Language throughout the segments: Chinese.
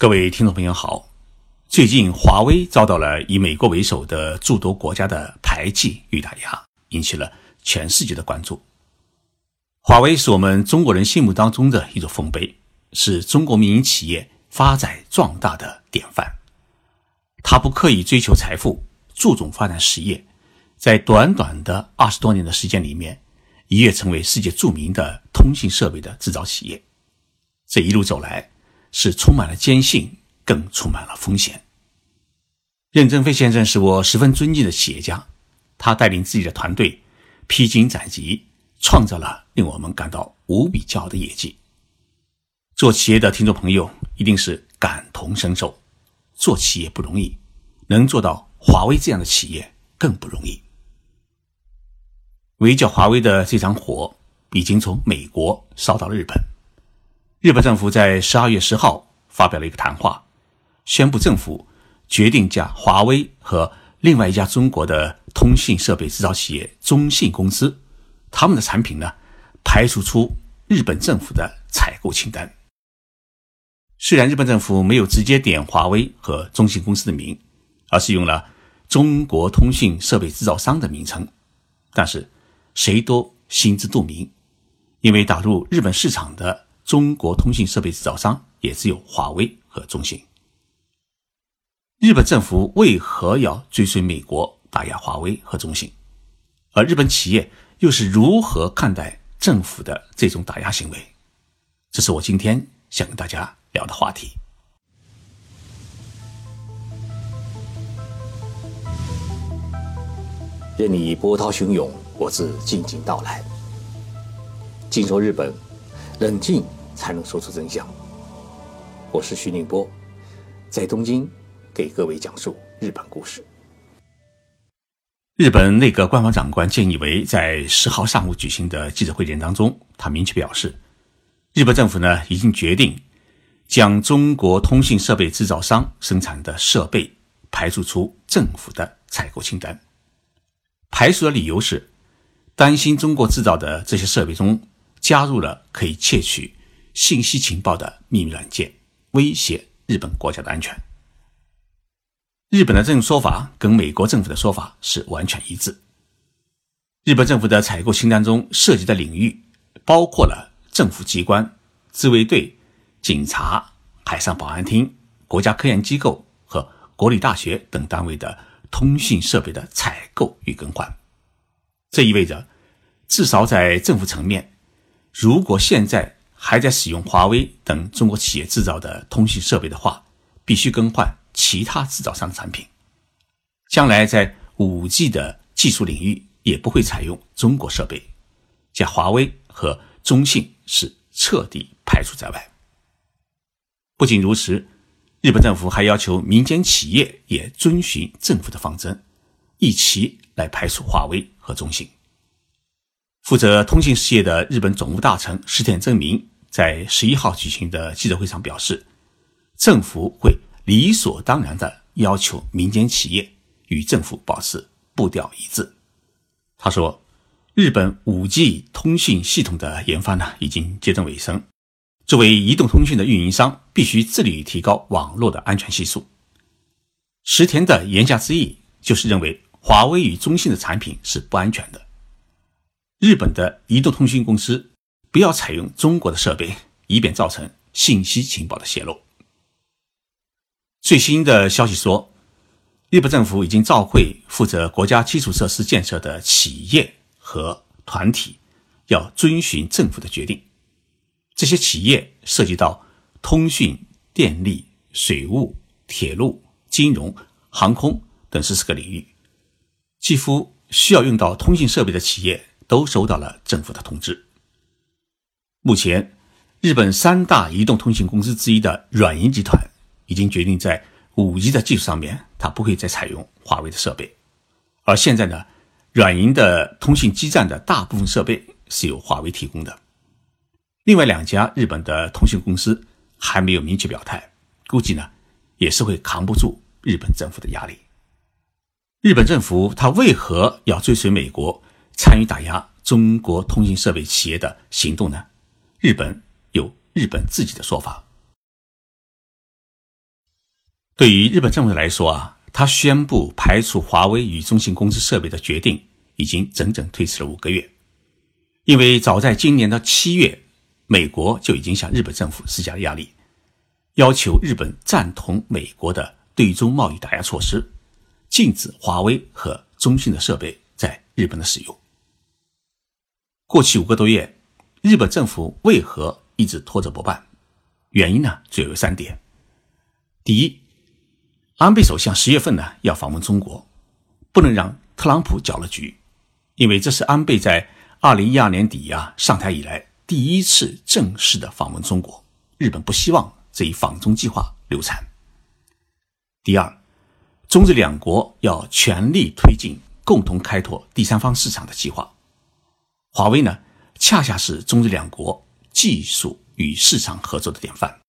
各位听众朋友好，最近华为遭到了以美国为首的诸多国家的排挤与打压，引起了全世界的关注。华为是我们中国人心目当中的一座丰碑，是中国民营企业发展壮大的典范。它不刻意追求财富，注重发展实业，在短短的二十多年的时间里面，一跃成为世界著名的通信设备的制造企业。这一路走来。是充满了坚信，更充满了风险。任正非先生是我十分尊敬的企业家，他带领自己的团队披荆斩棘，创造了令我们感到无比骄傲的业绩。做企业的听众朋友一定是感同身受，做企业不容易，能做到华为这样的企业更不容易。围剿华为的这场火已经从美国烧到了日本。日本政府在十二月十号发表了一个谈话，宣布政府决定将华为和另外一家中国的通信设备制造企业中信公司他们的产品呢排除出日本政府的采购清单。虽然日本政府没有直接点华为和中信公司的名，而是用了中国通信设备制造商的名称，但是谁都心知肚明，因为打入日本市场的。中国通信设备制造商也只有华为和中兴。日本政府为何要追随美国打压华为和中兴？而日本企业又是如何看待政府的这种打压行为？这是我今天想跟大家聊的话题。任你波涛汹涌，我自静静到来。静说日本，冷静。才能说出真相。我是徐宁波，在东京给各位讲述日本故事。日本内阁官方长官菅义伟在十号上午举行的记者会见当中，他明确表示，日本政府呢已经决定将中国通信设备制造商生产的设备排除出政府的采购清单。排除的理由是担心中国制造的这些设备中加入了可以窃取。信息情报的秘密软件威胁日本国家的安全。日本的这种说法跟美国政府的说法是完全一致。日本政府的采购清单中涉及的领域包括了政府机关、自卫队、警察、海上保安厅、国家科研机构和国立大学等单位的通信设备的采购与更换。这意味着，至少在政府层面，如果现在还在使用华为等中国企业制造的通信设备的话，必须更换其他制造商产品。将来在五 G 的技术领域也不会采用中国设备，将华为和中兴是彻底排除在外。不仅如此，日本政府还要求民间企业也遵循政府的方针，一起来排除华为和中兴。负责通信事业的日本总务大臣石田正明在十一号举行的记者会上表示，政府会理所当然地要求民间企业与政府保持步调一致。他说：“日本五 G 通信系统的研发呢，已经接近尾声。作为移动通讯的运营商，必须致力于提高网络的安全系数。”石田的言下之意就是认为华为与中兴的产品是不安全的。日本的移动通讯公司不要采用中国的设备，以免造成信息情报的泄露。最新的消息说，日本政府已经召会负责国家基础设施建设的企业和团体，要遵循政府的决定。这些企业涉及到通讯、电力、水务、铁路、金融、航空等十四个领域，几乎需要用到通信设备的企业。都收到了政府的通知。目前，日本三大移动通信公司之一的软银集团已经决定在五 G 的技术上面，它不会再采用华为的设备。而现在呢，软银的通信基站的大部分设备是由华为提供的。另外两家日本的通信公司还没有明确表态，估计呢也是会扛不住日本政府的压力。日本政府它为何要追随美国？参与打压中国通信设备企业的行动呢？日本有日本自己的说法。对于日本政府来说啊，他宣布排除华为与中兴公司设备的决定已经整整推迟了五个月，因为早在今年的七月，美国就已经向日本政府施加了压力，要求日本赞同美国的对中贸易打压措施，禁止华为和中兴的设备在日本的使用。过去五个多月，日本政府为何一直拖着不办？原因呢，主要有三点。第一，安倍首相十月份呢要访问中国，不能让特朗普搅了局，因为这是安倍在二零一二年底呀上台以来第一次正式的访问中国，日本不希望这一访中计划流产。第二，中日两国要全力推进共同开拓第三方市场的计划。华为呢，恰恰是中日两国技术与市场合作的典范。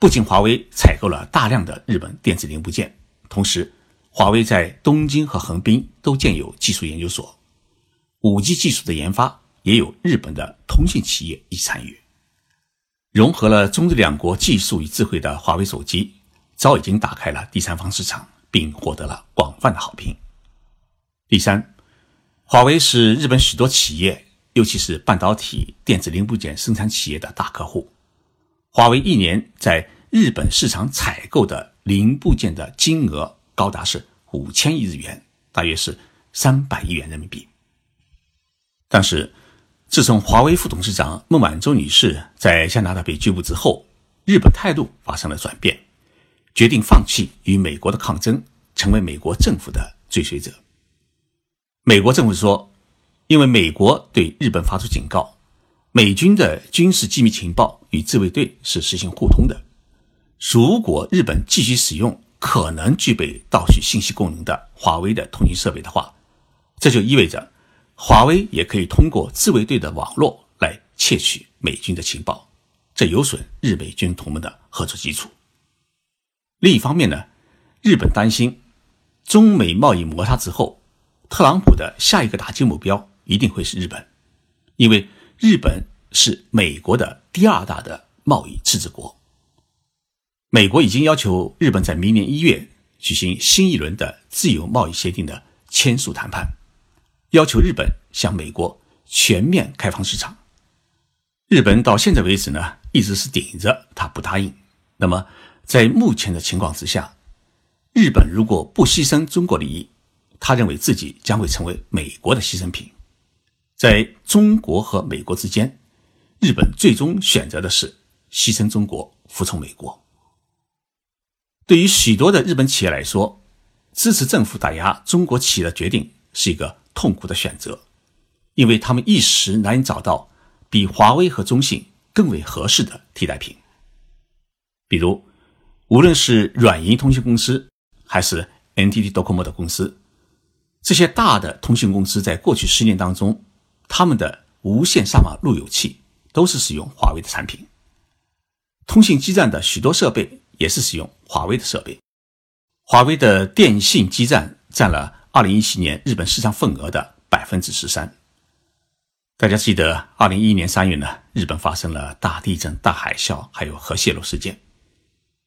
不仅华为采购了大量的日本电子零部件，同时，华为在东京和横滨都建有技术研究所。五 G 技术的研发也有日本的通信企业一起参与。融合了中日两国技术与智慧的华为手机，早已经打开了第三方市场，并获得了广泛的好评。第三。华为是日本许多企业，尤其是半导体电子零部件生产企业的大客户。华为一年在日本市场采购的零部件的金额高达是五千亿日元，大约是三百亿元人民币。但是，自从华为副董事长孟晚舟女士在加拿大被拘捕之后，日本态度发生了转变，决定放弃与美国的抗争，成为美国政府的追随者。美国政府说，因为美国对日本发出警告，美军的军事机密情报与自卫队是实行互通的。如果日本继续使用可能具备盗取信息功能的华为的通讯设备的话，这就意味着华为也可以通过自卫队的网络来窃取美军的情报，这有损日美军同盟的合作基础。另一方面呢，日本担心中美贸易摩擦之后。特朗普的下一个打击目标一定会是日本，因为日本是美国的第二大的贸易赤字国。美国已经要求日本在明年一月举行新一轮的自由贸易协定的签署谈判，要求日本向美国全面开放市场。日本到现在为止呢，一直是顶着他不答应。那么，在目前的情况之下，日本如果不牺牲中国利益，他认为自己将会成为美国的牺牲品，在中国和美国之间，日本最终选择的是牺牲中国，服从美国。对于许多的日本企业来说，支持政府打压中国企业的决定是一个痛苦的选择，因为他们一时难以找到比华为和中兴更为合适的替代品。比如，无论是软银通信公司，还是 NTT Docomo 的公司。这些大的通信公司在过去十年当中，他们的无线上网路由器都是使用华为的产品，通信基站的许多设备也是使用华为的设备。华为的电信基站占了2017年日本市场份额的百分之十三。大家记得2011年3月呢，日本发生了大地震、大海啸，还有核泄漏事件，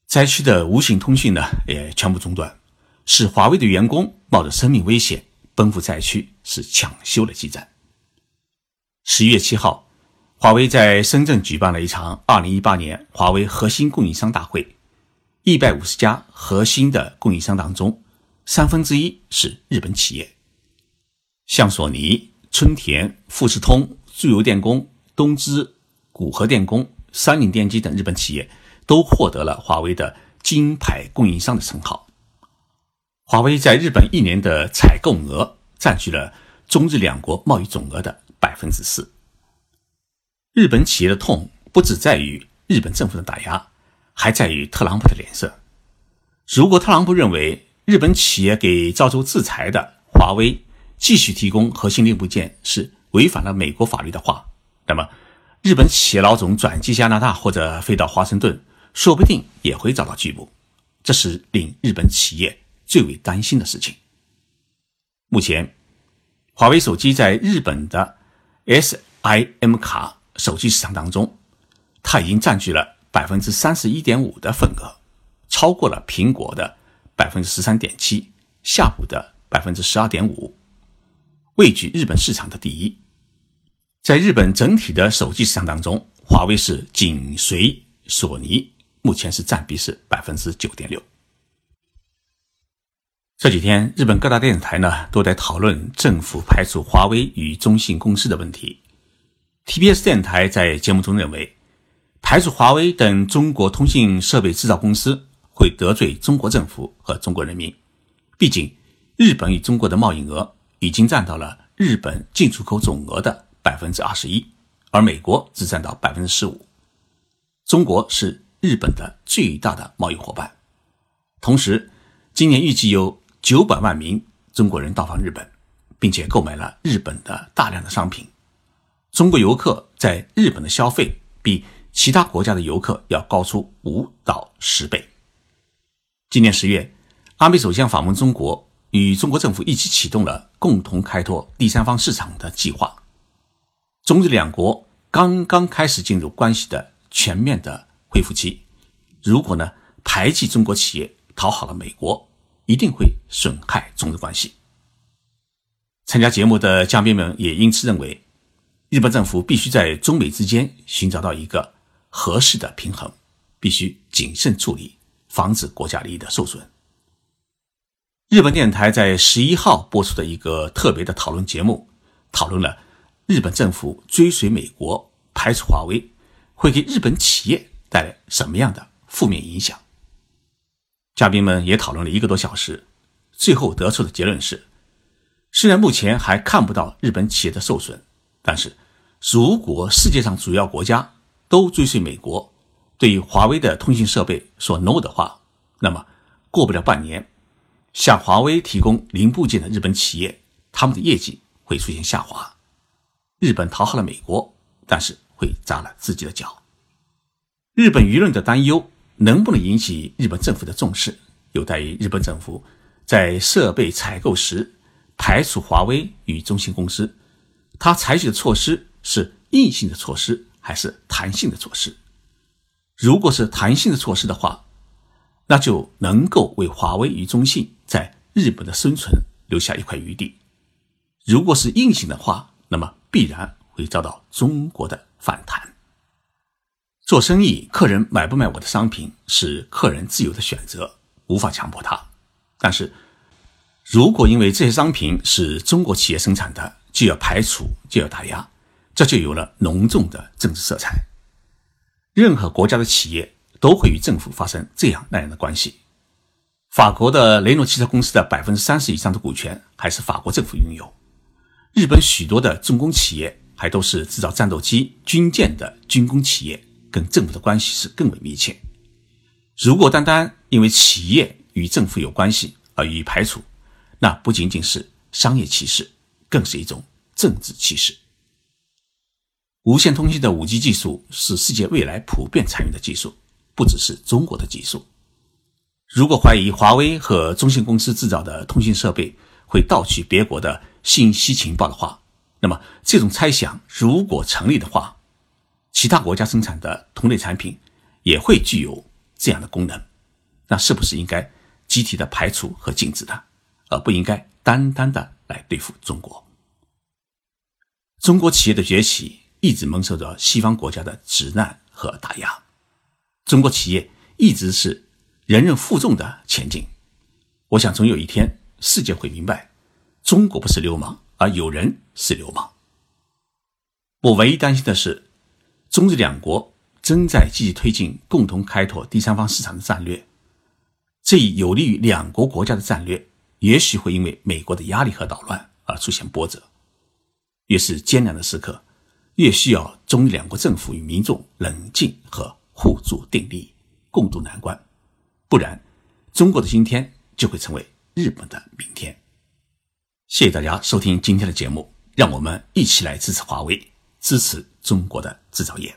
灾区的无线通讯呢也全部中断。使华为的员工冒着生命危险奔赴灾区，是抢修了基站。十一月七号，华为在深圳举办了一场二零一八年华为核心供应商大会，一百五十家核心的供应商当中，三分之一是日本企业，像索尼、春田、富士通、住友电工、东芝、古河电工、三菱电机等日本企业都获得了华为的金牌供应商的称号。华为在日本一年的采购额占据了中日两国贸易总额的百分之四。日本企业的痛不只在于日本政府的打压，还在于特朗普的脸色。如果特朗普认为日本企业给遭受制裁的华为继续提供核心零部件是违反了美国法律的话，那么日本企业老总转机加拿大或者飞到华盛顿，说不定也会遭到拘捕。这是令日本企业。最为担心的事情。目前，华为手机在日本的 SIM 卡手机市场当中，它已经占据了百分之三十一点五的份额，超过了苹果的百分之十三点七，夏普的百分之十二点五，位居日本市场的第一。在日本整体的手机市场当中，华为是紧随索尼，目前是占比是百分之九点六。这几天，日本各大电视台呢都在讨论政府排除华为与中兴公司的问题。TBS 电台在节目中认为，排除华为等中国通信设备制造公司会得罪中国政府和中国人民。毕竟，日本与中国的贸易额已经占到了日本进出口总额的。百分之二十一，而美国只占到百分之十五。中国是日本的最大的贸易伙伴。同时，今年预计有九百万名中国人到访日本，并且购买了日本的大量的商品。中国游客在日本的消费比其他国家的游客要高出五到十倍。今年十月，阿美首相访问中国，与中国政府一起启动了共同开拓第三方市场的计划。中日两国刚刚开始进入关系的全面的恢复期，如果呢排挤中国企业，讨好了美国，一定会损害中日关系。参加节目的嘉宾们也因此认为，日本政府必须在中美之间寻找到一个合适的平衡，必须谨慎处理，防止国家利益的受损。日本电台在十一号播出的一个特别的讨论节目，讨论了。日本政府追随美国排除华为，会给日本企业带来什么样的负面影响？嘉宾们也讨论了一个多小时，最后得出的结论是：虽然目前还看不到日本企业的受损，但是如果世界上主要国家都追随美国，对于华为的通信设备说 no 的话，那么过不了半年，向华为提供零部件的日本企业，他们的业绩会出现下滑。日本讨好了美国，但是会扎了自己的脚。日本舆论的担忧能不能引起日本政府的重视，有待于日本政府在设备采购时排除华为与中兴公司。他采取的措施是硬性的措施还是弹性的措施？如果是弹性的措施的话，那就能够为华为与中兴在日本的生存留下一块余地。如果是硬性的话，那么。必然会遭到中国的反弹。做生意，客人买不买我的商品是客人自由的选择，无法强迫他。但是，如果因为这些商品是中国企业生产的，就要排除，就要打压，这就有了浓重的政治色彩。任何国家的企业都会与政府发生这样那样的关系。法国的雷诺汽车公司的百分之三十以上的股权还是法国政府拥有。日本许多的重工企业还都是制造战斗机、军舰的军工企业，跟政府的关系是更为密切。如果单单因为企业与政府有关系而予以排除，那不仅仅是商业歧视，更是一种政治歧视。无线通信的五 G 技术是世界未来普遍采用的技术，不只是中国的技术。如果怀疑华为和中兴公司制造的通信设备会盗取别国的，信息情报的话，那么这种猜想如果成立的话，其他国家生产的同类产品也会具有这样的功能，那是不是应该集体的排除和禁止它，而不应该单单的来对付中国？中国企业的崛起一直蒙受着西方国家的指难和打压，中国企业一直是人人负重的前进。我想总有一天，世界会明白。中国不是流氓，而有人是流氓。我唯一担心的是，中日两国正在积极推进共同开拓第三方市场的战略，这一有利于两国国家的战略，也许会因为美国的压力和捣乱而出现波折。越是艰难的时刻，越需要中日两国政府与民众冷静和互助定力，共度难关。不然，中国的今天就会成为日本的明天。谢谢大家收听今天的节目，让我们一起来支持华为，支持中国的制造业。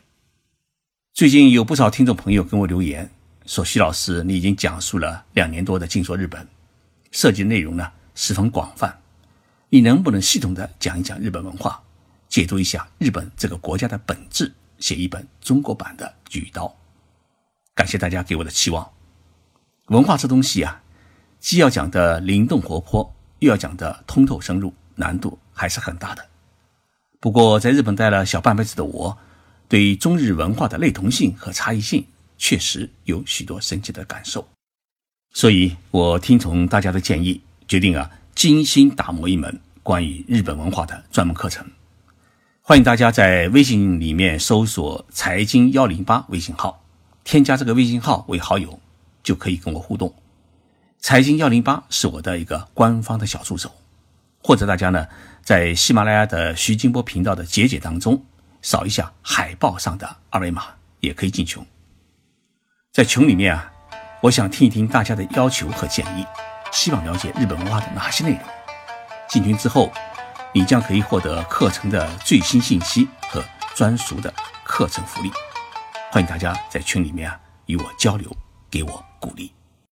最近有不少听众朋友跟我留言说：“徐老师，你已经讲述了两年多的静说日本，涉及内容呢十分广泛，你能不能系统的讲一讲日本文化，解读一下日本这个国家的本质，写一本中国版的《举刀》？”感谢大家给我的期望。文化这东西啊，既要讲的灵动活泼，又要讲的通透深入，难度还是很大的。不过，在日本待了小半辈子的我，对中日文化的类同性和差异性，确实有许多深切的感受。所以，我听从大家的建议，决定啊，精心打磨一门关于日本文化的专门课程。欢迎大家在微信里面搜索“财经幺零八”微信号，添加这个微信号为好友，就可以跟我互动。财经幺零八是我的一个官方的小助手，或者大家呢？在喜马拉雅的徐金波频道的节节当中，扫一下海报上的二维码，也可以进群。在群里面啊，我想听一听大家的要求和建议，希望了解日本文化的哪些内容。进群之后，你将可以获得课程的最新信息和专属的课程福利。欢迎大家在群里面啊与我交流，给我鼓励。